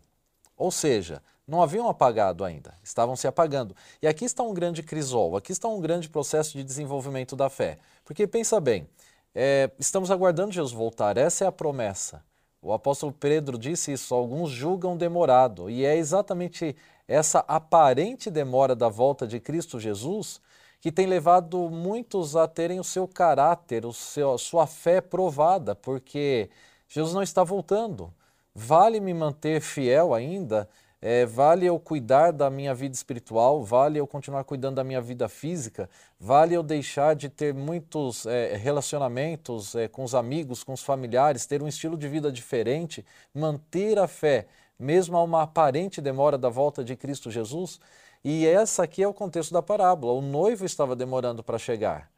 Ou seja, não haviam apagado ainda, estavam se apagando. E aqui está um grande crisol, aqui está um grande processo de desenvolvimento da fé. Porque pensa bem, é, estamos aguardando Jesus voltar, essa é a promessa. O apóstolo Pedro disse isso, alguns julgam demorado, e é exatamente essa aparente demora da volta de Cristo Jesus que tem levado muitos a terem o seu caráter, o seu, a sua fé provada, porque Jesus não está voltando. Vale me manter fiel ainda? É, vale eu cuidar da minha vida espiritual? Vale eu continuar cuidando da minha vida física? Vale eu deixar de ter muitos é, relacionamentos é, com os amigos, com os familiares, ter um estilo de vida diferente, manter a fé, mesmo a uma aparente demora da volta de Cristo Jesus? E essa aqui é o contexto da parábola. O noivo estava demorando para chegar.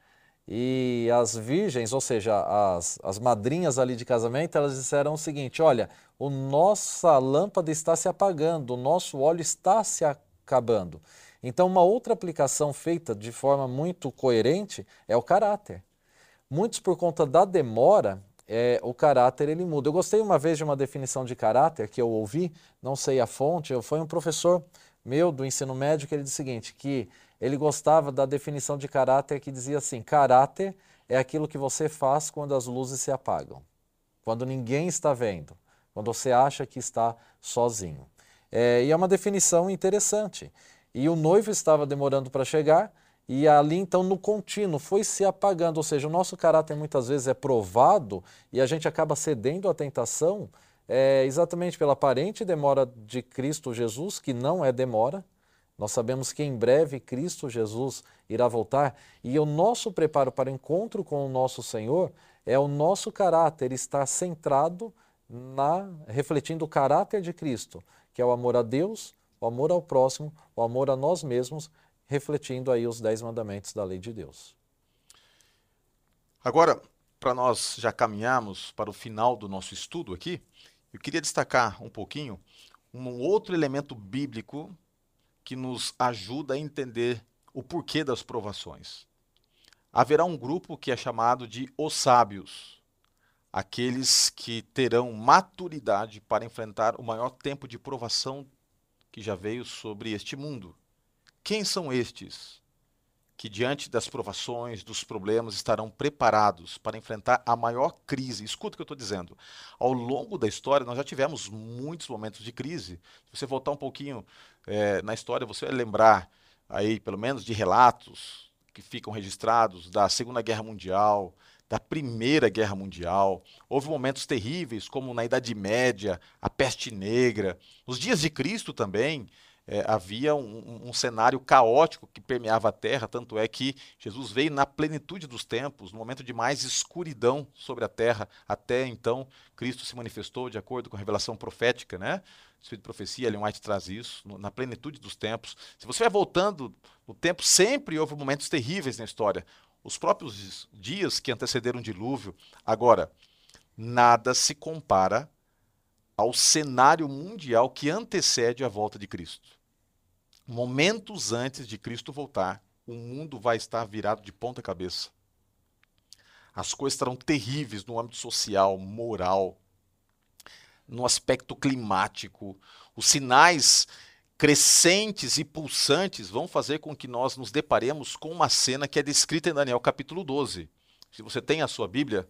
E as virgens, ou seja, as, as madrinhas ali de casamento, elas disseram o seguinte: olha, o nossa lâmpada está se apagando, o nosso óleo está se acabando. Então, uma outra aplicação feita de forma muito coerente é o caráter. Muitos, por conta da demora, é, o caráter ele muda. Eu gostei uma vez de uma definição de caráter que eu ouvi, não sei a fonte, foi um professor meu do ensino médio que ele disse o seguinte, que ele gostava da definição de caráter que dizia assim: caráter é aquilo que você faz quando as luzes se apagam, quando ninguém está vendo, quando você acha que está sozinho. É, e é uma definição interessante. E o noivo estava demorando para chegar, e ali então no contínuo foi se apagando, ou seja, o nosso caráter muitas vezes é provado e a gente acaba cedendo à tentação é, exatamente pela aparente demora de Cristo Jesus, que não é demora, nós sabemos que em breve Cristo Jesus irá voltar e o nosso preparo para o encontro com o nosso Senhor é o nosso caráter estar centrado na refletindo o caráter de Cristo, que é o amor a Deus, o amor ao próximo, o amor a nós mesmos, refletindo aí os dez mandamentos da lei de Deus. Agora, para nós já caminharmos para o final do nosso estudo aqui, eu queria destacar um pouquinho um outro elemento bíblico que nos ajuda a entender o porquê das provações. Haverá um grupo que é chamado de os sábios, aqueles que terão maturidade para enfrentar o maior tempo de provação que já veio sobre este mundo. Quem são estes? que, diante das provações, dos problemas, estarão preparados para enfrentar a maior crise. Escuta o que eu estou dizendo. Ao longo da história, nós já tivemos muitos momentos de crise. Se você voltar um pouquinho é, na história, você vai lembrar aí, pelo menos, de relatos que ficam registrados da Segunda Guerra Mundial, da Primeira Guerra Mundial. Houve momentos terríveis, como na Idade Média, a peste negra, nos dias de Cristo também é, havia um, um, cenário caótico que permeava a terra, tanto é que Jesus veio na plenitude dos tempos, no momento de mais escuridão sobre a terra. Até então, Cristo se manifestou de acordo com a revelação profética, né? Espírito de profecia, Ellen White traz isso, na plenitude dos tempos. Se você vai voltando no tempo, sempre houve momentos terríveis na história. Os próprios dias que antecederam o dilúvio. Agora, nada se compara ao cenário mundial que antecede a volta de Cristo. Momentos antes de Cristo voltar, o mundo vai estar virado de ponta cabeça. As coisas estarão terríveis no âmbito social, moral, no aspecto climático. Os sinais crescentes e pulsantes vão fazer com que nós nos deparemos com uma cena que é descrita em Daniel capítulo 12. Se você tem a sua Bíblia,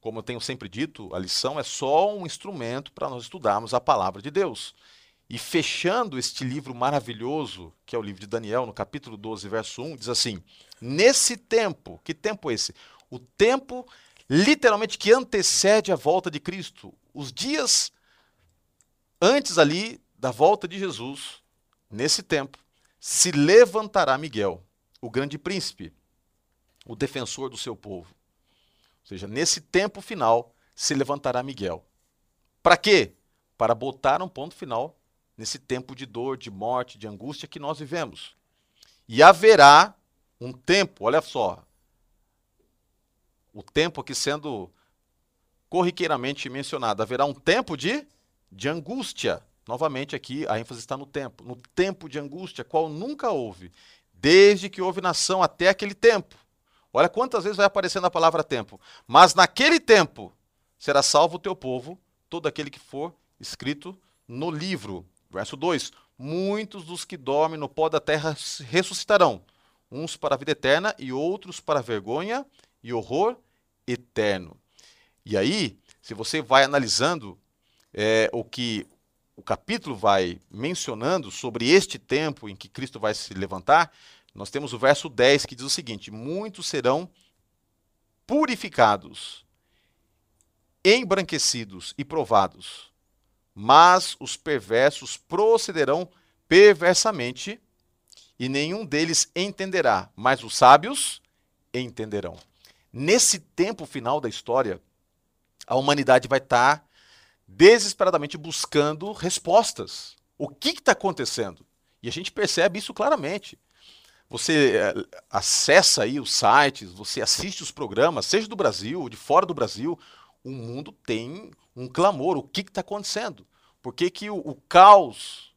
como eu tenho sempre dito, a lição é só um instrumento para nós estudarmos a palavra de Deus. E fechando este livro maravilhoso, que é o livro de Daniel, no capítulo 12, verso 1, diz assim: Nesse tempo, que tempo é esse? O tempo literalmente que antecede a volta de Cristo. Os dias antes ali da volta de Jesus, nesse tempo, se levantará Miguel, o grande príncipe, o defensor do seu povo. Ou seja, nesse tempo final, se levantará Miguel. Para quê? Para botar um ponto final nesse tempo de dor, de morte, de angústia que nós vivemos. E haverá um tempo, olha só, o tempo aqui sendo corriqueiramente mencionado, haverá um tempo de, de angústia. Novamente aqui a ênfase está no tempo, no tempo de angústia, qual nunca houve, desde que houve nação até aquele tempo. Olha quantas vezes vai aparecendo a palavra tempo. Mas naquele tempo será salvo o teu povo, todo aquele que for escrito no livro. Verso 2: Muitos dos que dormem no pó da terra ressuscitarão, uns para a vida eterna e outros para a vergonha e horror eterno. E aí, se você vai analisando é, o que o capítulo vai mencionando sobre este tempo em que Cristo vai se levantar, nós temos o verso 10 que diz o seguinte: Muitos serão purificados, embranquecidos e provados, mas os perversos procederão perversamente, e nenhum deles entenderá, mas os sábios entenderão. Nesse tempo final da história, a humanidade vai estar tá desesperadamente buscando respostas. O que está acontecendo? E a gente percebe isso claramente. Você é, acessa aí os sites, você assiste os programas, seja do Brasil ou de fora do Brasil, o mundo tem um clamor. O que está acontecendo? Por que, que o, o, caos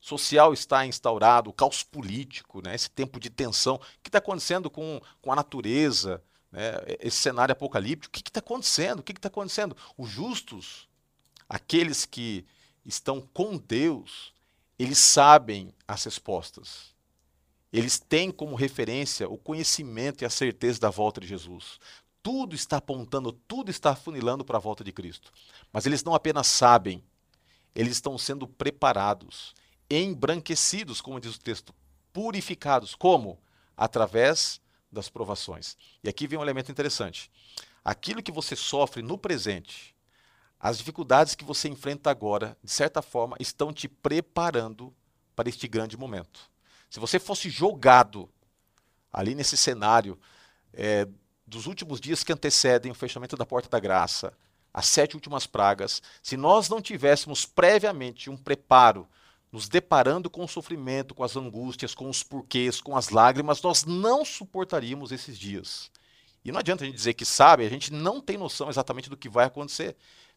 social está instaurado, o caos político, né? esse tempo de tensão? O que está acontecendo com, com a natureza? Né? Esse cenário apocalíptico? O que está acontecendo? O que está acontecendo? Os justos aqueles que estão com Deus, eles sabem as respostas. Eles têm como referência o conhecimento e a certeza da volta de Jesus. Tudo está apontando, tudo está afunilando para a volta de Cristo. Mas eles não apenas sabem, eles estão sendo preparados, embranquecidos, como diz o texto, purificados. Como? Através das provações. E aqui vem um elemento interessante. Aquilo que você sofre no presente, as dificuldades que você enfrenta agora, de certa forma, estão te preparando para este grande momento. Se você fosse jogado ali nesse cenário é, dos últimos dias que antecedem o fechamento da porta da graça, as sete últimas pragas, se nós não tivéssemos previamente um preparo, nos deparando com o sofrimento, com as angústias, com os porquês, com as lágrimas, nós não suportaríamos esses dias. E não adianta a gente dizer que sabe, a gente não tem noção exatamente do que vai acontecer.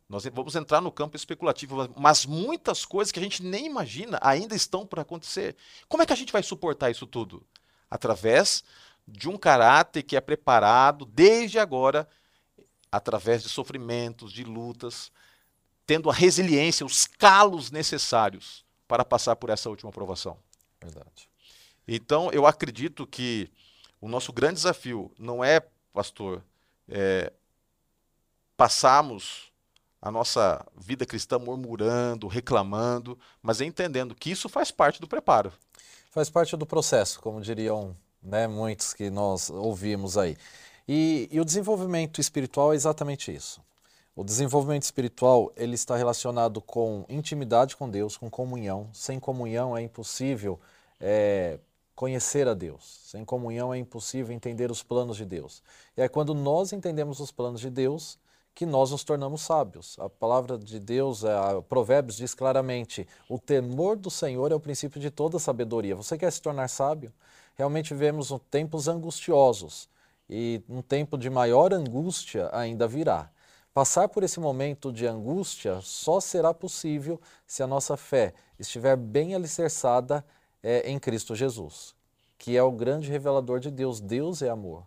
Nós vamos entrar no campo especulativo, mas muitas coisas que a gente nem imagina ainda estão por acontecer. Como é que a gente vai suportar isso tudo? Através de um caráter que é preparado desde agora, através de sofrimentos, de lutas, tendo a resiliência, os calos necessários para passar por essa última aprovação. Verdade. Então, eu acredito que o nosso grande desafio não é, pastor, é, passarmos a nossa vida cristã murmurando, reclamando, mas entendendo que isso faz parte do preparo. Faz parte do processo, como diriam né, muitos que nós ouvimos aí. E, e o desenvolvimento espiritual é exatamente isso. O desenvolvimento espiritual ele está relacionado com intimidade com Deus, com comunhão. Sem comunhão é impossível é, conhecer a Deus. Sem comunhão é impossível entender os planos de Deus. E é quando nós entendemos os planos de Deus que nós nos tornamos sábios. A palavra de Deus, a Provérbios diz claramente: o temor do Senhor é o princípio de toda sabedoria. Você quer se tornar sábio? Realmente vivemos tempos angustiosos e um tempo de maior angústia ainda virá. Passar por esse momento de angústia só será possível se a nossa fé estiver bem alicerçada é, em Cristo Jesus, que é o grande revelador de Deus. Deus é amor.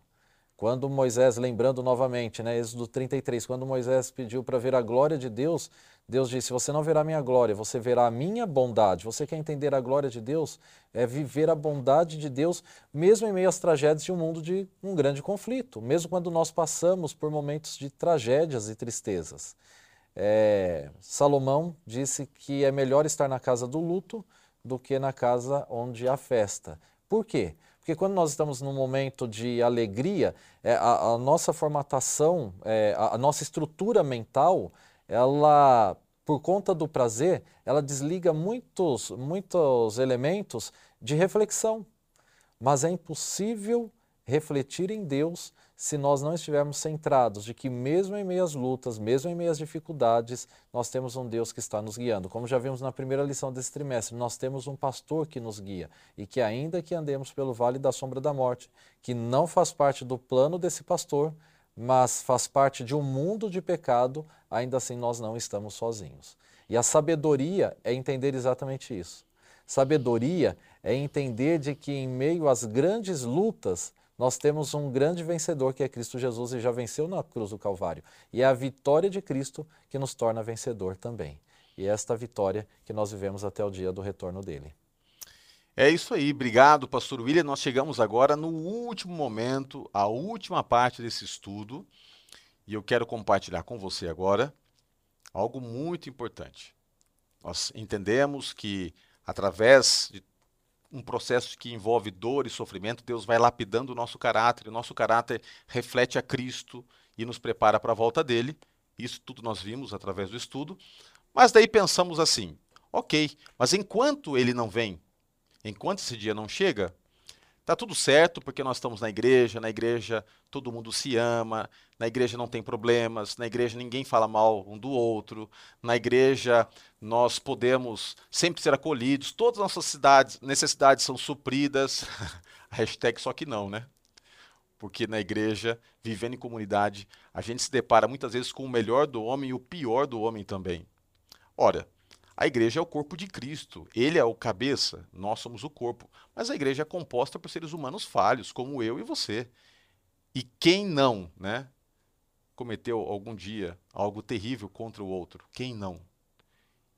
Quando Moisés, lembrando novamente, né, Êxodo 33, quando Moisés pediu para ver a glória de Deus, Deus disse: Você não verá minha glória, você verá a minha bondade. Você quer entender a glória de Deus? É viver a bondade de Deus, mesmo em meio às tragédias de um mundo de um grande conflito, mesmo quando nós passamos por momentos de tragédias e tristezas. É, Salomão disse que é melhor estar na casa do luto do que na casa onde há festa. Por quê? Porque quando nós estamos num momento de alegria, é, a, a, nossa formatação, é, a, a, nossa estrutura mental, ela, por conta do prazer, ela desliga muitos, muitos elementos de reflexão. Mas é impossível refletir em Deus se nós não estivermos centrados de que mesmo em meio às lutas, mesmo em meio às dificuldades, nós temos um Deus que está nos guiando. Como já vimos na primeira lição desse trimestre, nós temos um pastor que nos guia e que ainda que andemos pelo vale da sombra da morte, que não faz parte do plano desse pastor, mas faz parte de um mundo de pecado, ainda assim nós não estamos sozinhos. E a sabedoria é entender exatamente isso. Sabedoria é entender de que em meio às grandes lutas, nós temos um grande vencedor que é Cristo Jesus e já venceu na cruz do Calvário. E é a vitória de Cristo que nos torna vencedor também. E é esta vitória que nós vivemos até o dia do retorno dele. É isso aí, obrigado, pastor William. Nós chegamos agora no último momento, a última parte desse estudo, e eu quero compartilhar com você agora algo muito importante. Nós entendemos que através de um processo que envolve dor e sofrimento, Deus vai lapidando o nosso caráter, o nosso caráter reflete a Cristo e nos prepara para a volta dele. Isso tudo nós vimos através do estudo. Mas daí pensamos assim: ok, mas enquanto ele não vem, enquanto esse dia não chega, Tá tudo certo porque nós estamos na igreja, na igreja todo mundo se ama, na igreja não tem problemas, na igreja ninguém fala mal um do outro, na igreja nós podemos sempre ser acolhidos, todas as nossas cidades, necessidades são supridas. (laughs) Hashtag só que não, né? Porque na igreja, vivendo em comunidade, a gente se depara muitas vezes com o melhor do homem e o pior do homem também. Ora, a igreja é o corpo de Cristo. Ele é o cabeça, nós somos o corpo. Mas a igreja é composta por seres humanos falhos, como eu e você. E quem não, né, cometeu algum dia algo terrível contra o outro? Quem não?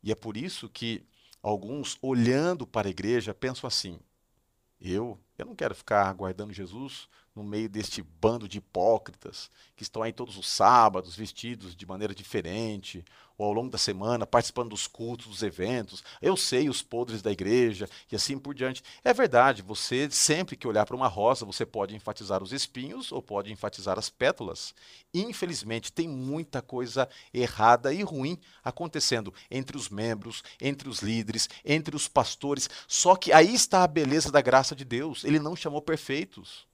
E é por isso que alguns, olhando para a igreja, pensam assim: eu, eu não quero ficar aguardando Jesus no meio deste bando de hipócritas que estão aí todos os sábados vestidos de maneira diferente, ou ao longo da semana participando dos cultos, dos eventos. Eu sei os podres da igreja e assim por diante. É verdade, você sempre que olhar para uma rosa, você pode enfatizar os espinhos ou pode enfatizar as pétalas. Infelizmente, tem muita coisa errada e ruim acontecendo entre os membros, entre os líderes, entre os pastores. Só que aí está a beleza da graça de Deus. Ele não chamou perfeitos.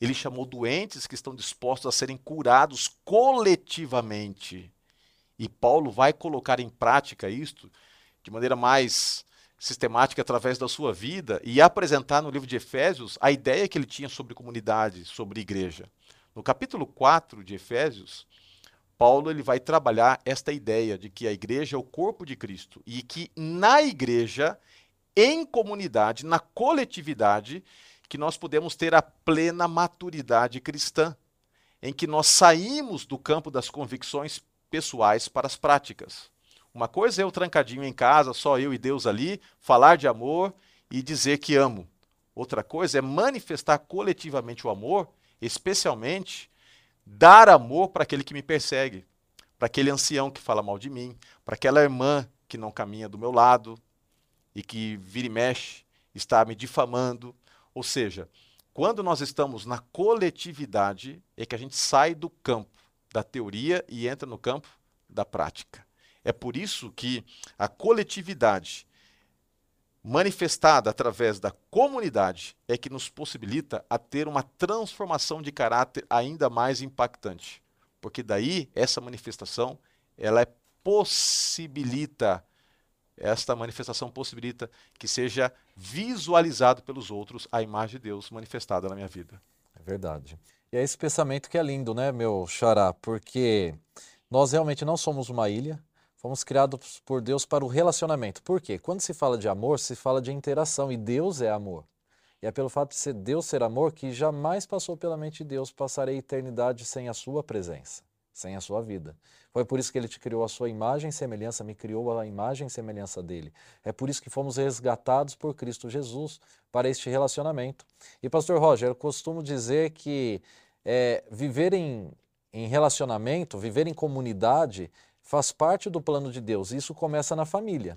Ele chamou doentes que estão dispostos a serem curados coletivamente. E Paulo vai colocar em prática isto de maneira mais sistemática através da sua vida e apresentar no livro de Efésios a ideia que ele tinha sobre comunidade, sobre igreja. No capítulo 4 de Efésios, Paulo ele vai trabalhar esta ideia de que a igreja é o corpo de Cristo e que na igreja, em comunidade, na coletividade, que nós podemos ter a plena maturidade cristã, em que nós saímos do campo das convicções pessoais para as práticas. Uma coisa é o trancadinho em casa, só eu e Deus ali, falar de amor e dizer que amo. Outra coisa é manifestar coletivamente o amor, especialmente dar amor para aquele que me persegue, para aquele ancião que fala mal de mim, para aquela irmã que não caminha do meu lado e que vira e mexe, está me difamando, ou seja, quando nós estamos na coletividade, é que a gente sai do campo da teoria e entra no campo da prática. É por isso que a coletividade manifestada através da comunidade é que nos possibilita a ter uma transformação de caráter ainda mais impactante. Porque daí essa manifestação, ela é possibilita esta manifestação possibilita que seja visualizado pelos outros a imagem de Deus manifestada na minha vida. É verdade. E é esse pensamento que é lindo, né, meu xará? Porque nós realmente não somos uma ilha, fomos criados por Deus para o relacionamento. Por quê? Quando se fala de amor, se fala de interação e Deus é amor. E é pelo fato de ser Deus ser amor que jamais passou pela mente de Deus passar a eternidade sem a sua presença sem a sua vida. Foi por isso que ele te criou a sua imagem e semelhança, me criou a imagem e semelhança dele. É por isso que fomos resgatados por Cristo Jesus para este relacionamento. E, Pastor Roger, eu costumo dizer que é, viver em, em relacionamento, viver em comunidade, faz parte do plano de Deus. Isso começa na família.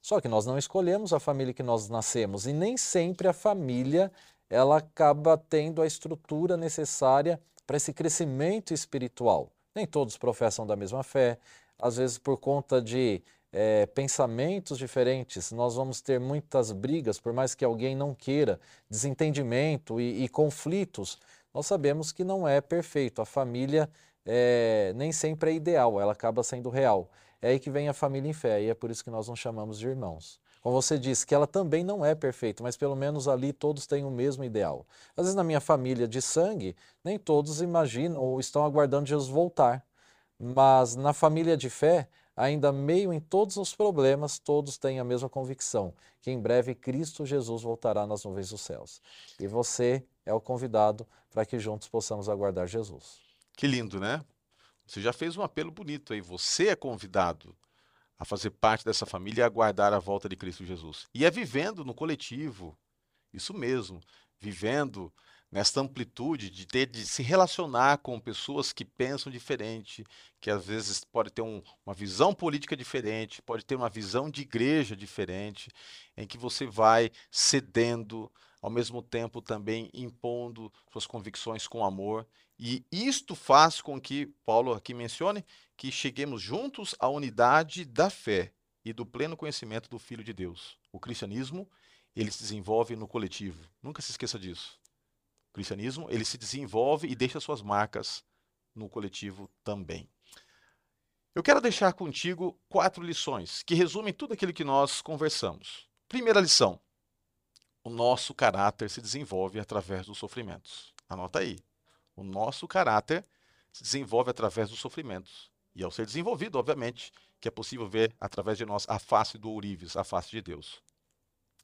Só que nós não escolhemos a família que nós nascemos e nem sempre a família ela acaba tendo a estrutura necessária para esse crescimento espiritual. Nem todos professam da mesma fé, às vezes por conta de é, pensamentos diferentes, nós vamos ter muitas brigas, por mais que alguém não queira, desentendimento e, e conflitos. Nós sabemos que não é perfeito. A família é, nem sempre é ideal, ela acaba sendo real. É aí que vem a família em fé, e é por isso que nós nos chamamos de irmãos. Como você disse, que ela também não é perfeita, mas pelo menos ali todos têm o mesmo ideal. Às vezes na minha família de sangue, nem todos imaginam ou estão aguardando Jesus voltar. Mas na família de fé, ainda meio em todos os problemas, todos têm a mesma convicção, que em breve Cristo Jesus voltará nas nuvens dos céus. E você é o convidado para que juntos possamos aguardar Jesus. Que lindo, né? Você já fez um apelo bonito aí. Você é convidado a fazer parte dessa família e aguardar a volta de Cristo Jesus. E é vivendo no coletivo, isso mesmo, vivendo nesta amplitude de ter de se relacionar com pessoas que pensam diferente, que às vezes pode ter um, uma visão política diferente, pode ter uma visão de igreja diferente, em que você vai cedendo, ao mesmo tempo também impondo suas convicções com amor. E isto faz com que Paulo aqui mencione que cheguemos juntos à unidade da fé e do pleno conhecimento do Filho de Deus. O cristianismo, ele se desenvolve no coletivo. Nunca se esqueça disso. O cristianismo, ele se desenvolve e deixa suas marcas no coletivo também. Eu quero deixar contigo quatro lições que resumem tudo aquilo que nós conversamos. Primeira lição: o nosso caráter se desenvolve através dos sofrimentos. Anota aí. O nosso caráter se desenvolve através dos sofrimentos. E ao ser desenvolvido, obviamente, que é possível ver através de nós a face do ourives, a face de Deus.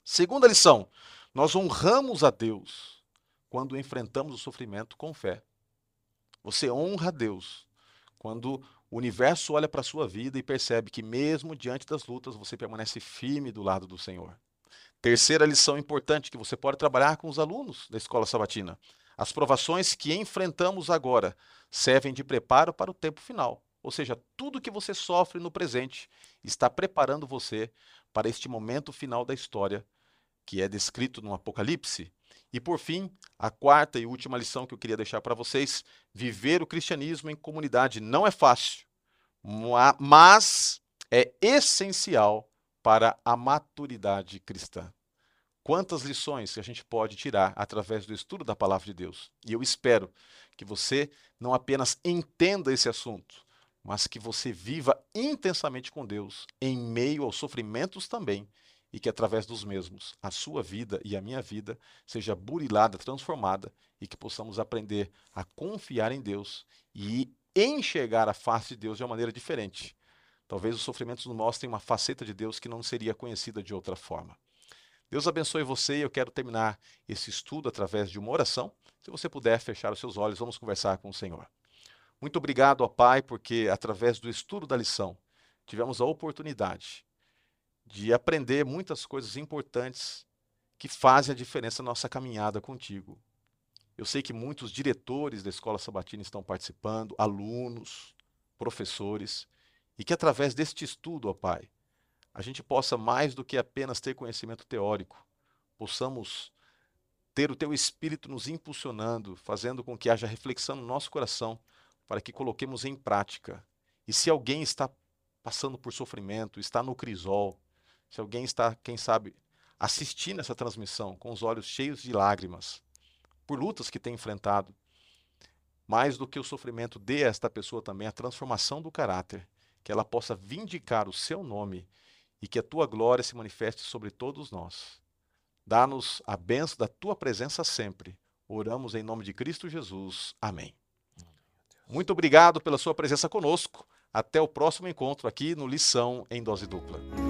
Segunda lição: nós honramos a Deus quando enfrentamos o sofrimento com fé. Você honra a Deus quando o universo olha para a sua vida e percebe que, mesmo diante das lutas, você permanece firme do lado do Senhor. Terceira lição importante que você pode trabalhar com os alunos da escola sabatina. As provações que enfrentamos agora servem de preparo para o tempo final. Ou seja, tudo que você sofre no presente está preparando você para este momento final da história, que é descrito no Apocalipse, e por fim, a quarta e última lição que eu queria deixar para vocês: viver o cristianismo em comunidade não é fácil, mas é essencial para a maturidade cristã. Quantas lições que a gente pode tirar através do estudo da palavra de Deus. E eu espero que você não apenas entenda esse assunto, mas que você viva intensamente com Deus em meio aos sofrimentos também e que através dos mesmos a sua vida e a minha vida seja burilada, transformada e que possamos aprender a confiar em Deus e enxergar a face de Deus de uma maneira diferente. Talvez os sofrimentos nos mostrem uma faceta de Deus que não seria conhecida de outra forma. Deus abençoe você e eu quero terminar esse estudo através de uma oração. Se você puder fechar os seus olhos, vamos conversar com o Senhor. Muito obrigado, ó Pai, porque através do estudo da lição tivemos a oportunidade de aprender muitas coisas importantes que fazem a diferença na nossa caminhada contigo. Eu sei que muitos diretores da Escola Sabatina estão participando, alunos, professores, e que através deste estudo, ó Pai, a gente possa mais do que apenas ter conhecimento teórico, possamos ter o teu espírito nos impulsionando, fazendo com que haja reflexão no nosso coração, para que coloquemos em prática. E se alguém está passando por sofrimento, está no crisol, se alguém está, quem sabe, assistindo essa transmissão com os olhos cheios de lágrimas, por lutas que tem enfrentado, mais do que o sofrimento, dê a esta pessoa também a transformação do caráter, que ela possa vindicar o seu nome e que a tua glória se manifeste sobre todos nós. Dá-nos a benção da tua presença sempre. Oramos em nome de Cristo Jesus. Amém. Muito obrigado pela sua presença conosco. Até o próximo encontro aqui no Lição em Dose Dupla.